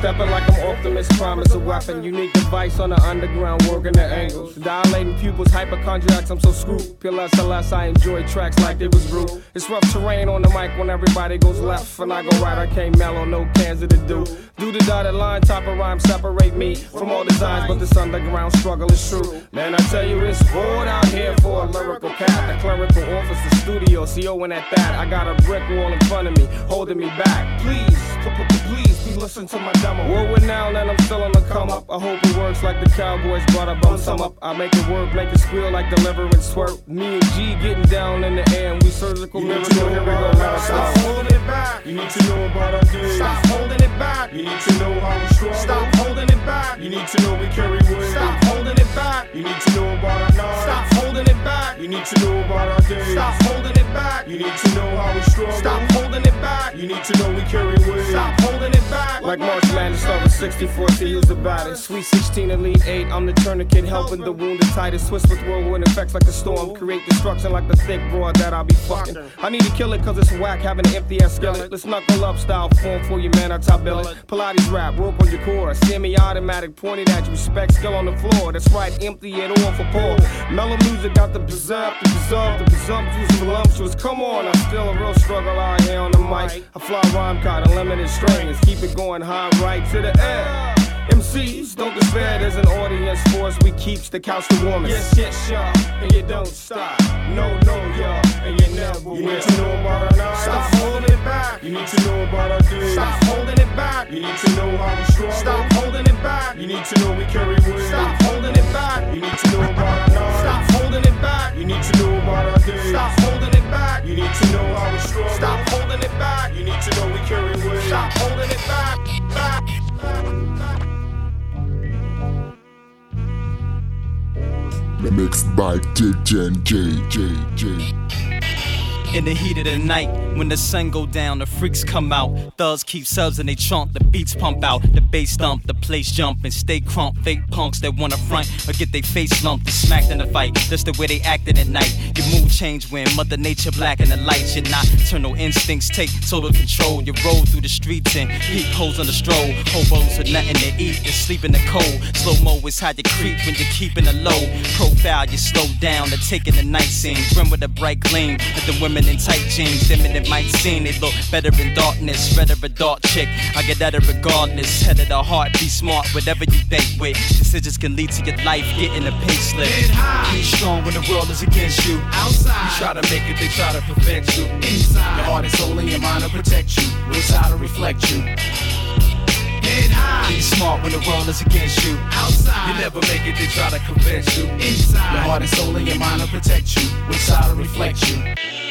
Stepping like I'm Optimus Prime is a weapon. Unique device on the underground, working the angles. Dilating pupils, hypochondriacs, I'm so screwed. Pillars unless I enjoy tracks like they was rude. It's rough terrain on the mic when everybody goes left. And I go right, I can't mellow, no cans of the do. Do the dotted line, top of rhyme, separate me from all designs, but this underground struggle is true. Man, I tell you, it's hard out here for a lyrical cat. The clerical office, the studio, CO, and at that, I got a brick wall in front of me, holding me back. Please, please listen to my demo. With now, and I'm still on the come up. I hope it works like the Cowboys brought a bum sum up. I make it work, make it squeal like deliverance twerk. Me and G getting down in the air, and we surgical miracle. Here we go, now Stop holding it back. You need to know about our days. Stop holding it back. You need to know how we struggle. Stop holding it back. You need to know we carry weight. Stop holding it back. You need to know about our nights. Stop holding it back. You need to know about our days. Stop holding it back. You need to know how we struggle. Stop holding it back. You need to know we carry weight. Stop holding it back. Like March Madness, start with 64, see who's the baddest. Sweet 16, Elite 8, I'm the tourniquet, helping the wounded tightest. Twist with whirlwind effects like the storm, create destruction like the thick broad that I'll be fucking. I need to kill it cause it's whack, having an empty ass skillet. Let's knuckle up, style form for you, man, I top billet. Pilates rap, work on your core, semi automatic, pointed at you, respect skill on the floor. That's right, empty it all for poor. Mellow music got the berserk, the berserk, the presumptuous, voluptuous. Come on, I'm still a real struggle out here on the mic. I fly rhyme card, unlimited strings, keep it going high right to the air. MCs, don't despair, there's an audience for us. We keeps the couch the warmest. Yes, yes, y'all, and you don't stop. No, no, y'all, and you never will. You need to know about our nights. Stop holding it back. You need to know about our days. Stop holding it back. You need to know how we struggle. Stop holding it back. You need to know we carry weight. Stop holding it back. You need to know about our nights. Stop holding it back. You need to know about our days. Stop holding it back. You need to know how we struggle. Stop holding it back. You need to know we carry weight. Stop holding it back. back. Mixed by DJ J J J. In the heat of the night, when the sun go down, the freaks come out. Thugs keep subs and they chomp, the beats pump out. The bass thump, the place jump and stay crump. Fake punks that wanna front or get their face lumped and smacked in the fight. That's the way they acting at night. Your mood change when Mother Nature black in the lights. Your nocturnal instincts take total control. You roll through the streets and peep holes on the stroll. Hobos with nothing to eat and sleep in the cold. Slow mo is how you creep when you're keeping it low. Profile, you slow down to taking the night scene. Grim with a bright gleam. At the women in tight jeans, it might seem they look better in darkness. Redder a dark chick, I get at it regardless. Head of the heart, be smart, whatever you think with. Decisions can lead to your life getting a pay slip. Be strong when the world is against you. Outside, you try to make it, they try to prevent you. Inside, your heart soul and your mind will protect you. Inside to reflect you. High. Be smart when the world is against you. Outside, you never make it, they try to convince you. Inside, your heart and soul and your mind will protect you. Inside to reflect you.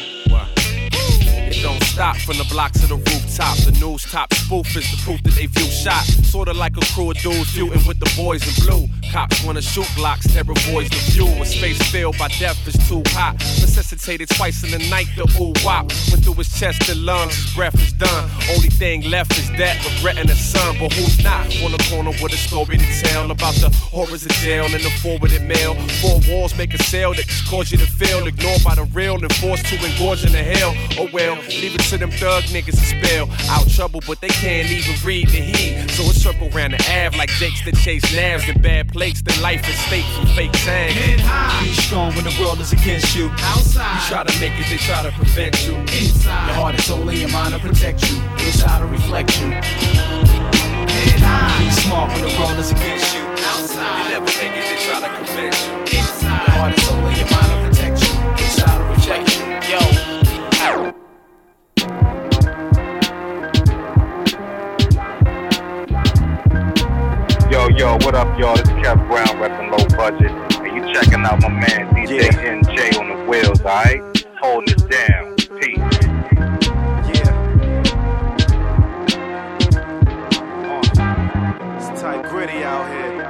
It don't stop from the blocks to the rooftop. The news top spoof is the proof that they view shot. Sorta like a crew of dudes feuding with the boys in blue. Cops wanna shoot blocks, terror boys the fuel. A space filled by death is too hot. Necessitated twice in the night, the ooh wop. Went through his chest and lungs, his breath is done. Only thing left is that, regretting the son. But who's not on the corner with a story to tell about the horrors of jail and the forwarded mail? Four walls make a sale that just cause you to feel ignored by the real and forced to engorge in the hell. Oh well, leave it to them thug niggas to spell out trouble, but they can't even read the heat. So it circle around the Ave like Jakes that chase nabs in bad plates. Then life is fake from fake sang. Head high. Be strong when the world is against you. Outside, you try to make it, they try to prevent you. Inside, your heart and soul and your mind will protect you. Inside to reflect you. Head high. Be smart when the world is against you. Outside, you never make it, they try to convince you. Inside, your heart and soul and your mind will protect you. Inside to reflect you. Yo. Yo, yo, what up, y'all? This is Kev Brown repping low budget. And you checking out my man DJ NJ on the wheels, alright? Holding it down. Peace. It's tight gritty out here.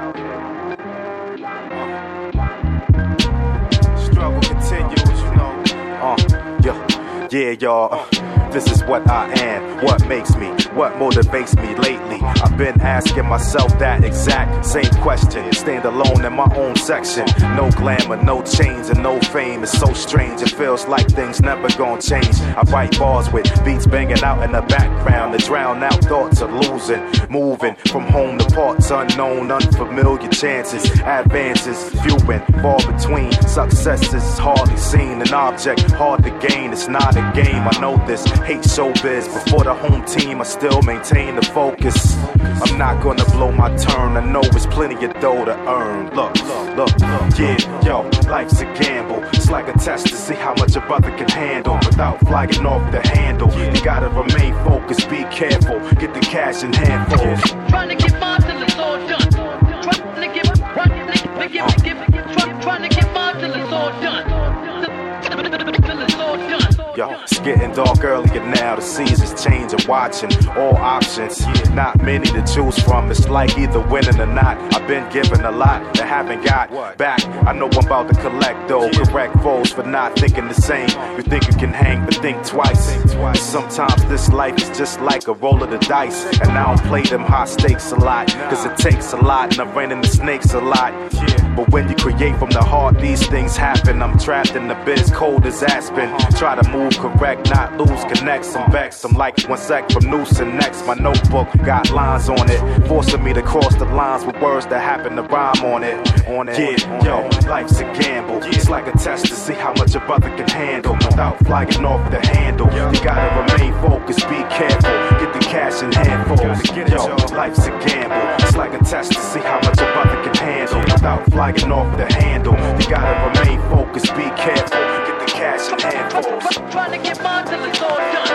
Uh, struggle continues, you know. Uh, yeah, yeah, y'all. Uh, This is what I am, what makes me, what motivates me lately. I've been asking myself that exact same question. Stand alone in my own section. No glamour, no chains, and no fame. It's so strange, it feels like things never gonna change. I write bars with beats banging out in the background to drown out thoughts of losing. Moving from home to parts unknown, unfamiliar chances, advances, few and far between. Success is hardly seen, an object hard to gain. It's not a game, I know this. Hate showbiz, but for the home team, I still maintain the focus. I'm not gonna blow my turn, I know it's plenty of dough to earn. Look, look, look, yeah, yo, life's a gamble. It's like a test to see how much a brother can handle without flying off the handle. You gotta remain focused, be careful, get the cash in handfuls. Trying to get mine Yo, it's getting dark earlier now. The seasons changing, watching all options. Not many to choose from. It's like either winning or not. I've been given a lot that haven't got back. I know I'm about to collect though. Correct foes for not thinking the same. You think you can hang, but think twice. Sometimes this life is just like a roll of the dice. And I don't play them high stakes a lot. Cause it takes a lot, and I ran into snakes a lot. But when you create from the heart, these things happen. I'm trapped in the biz, cold as Aspen. Try to move correct, not lose connects. I'm vexed. I'm like one sec from noose and next. My notebook got lines on it, forcing me to cross the lines with words that happen to rhyme on it. On it, yeah, yo, life's a gamble. It's like a test to see how much a brother can handle without flying off the handle. You gotta remain focused, be careful, get the cash in handfuls. Yo, life's a gamble. It's like a test to see how much a brother can handle without flying off the handle cash and handfuls. Trying to get mine till it's all done.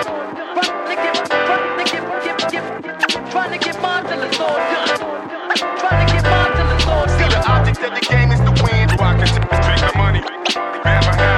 See, the object of the game is to win. So I can take the money. Grab a hand.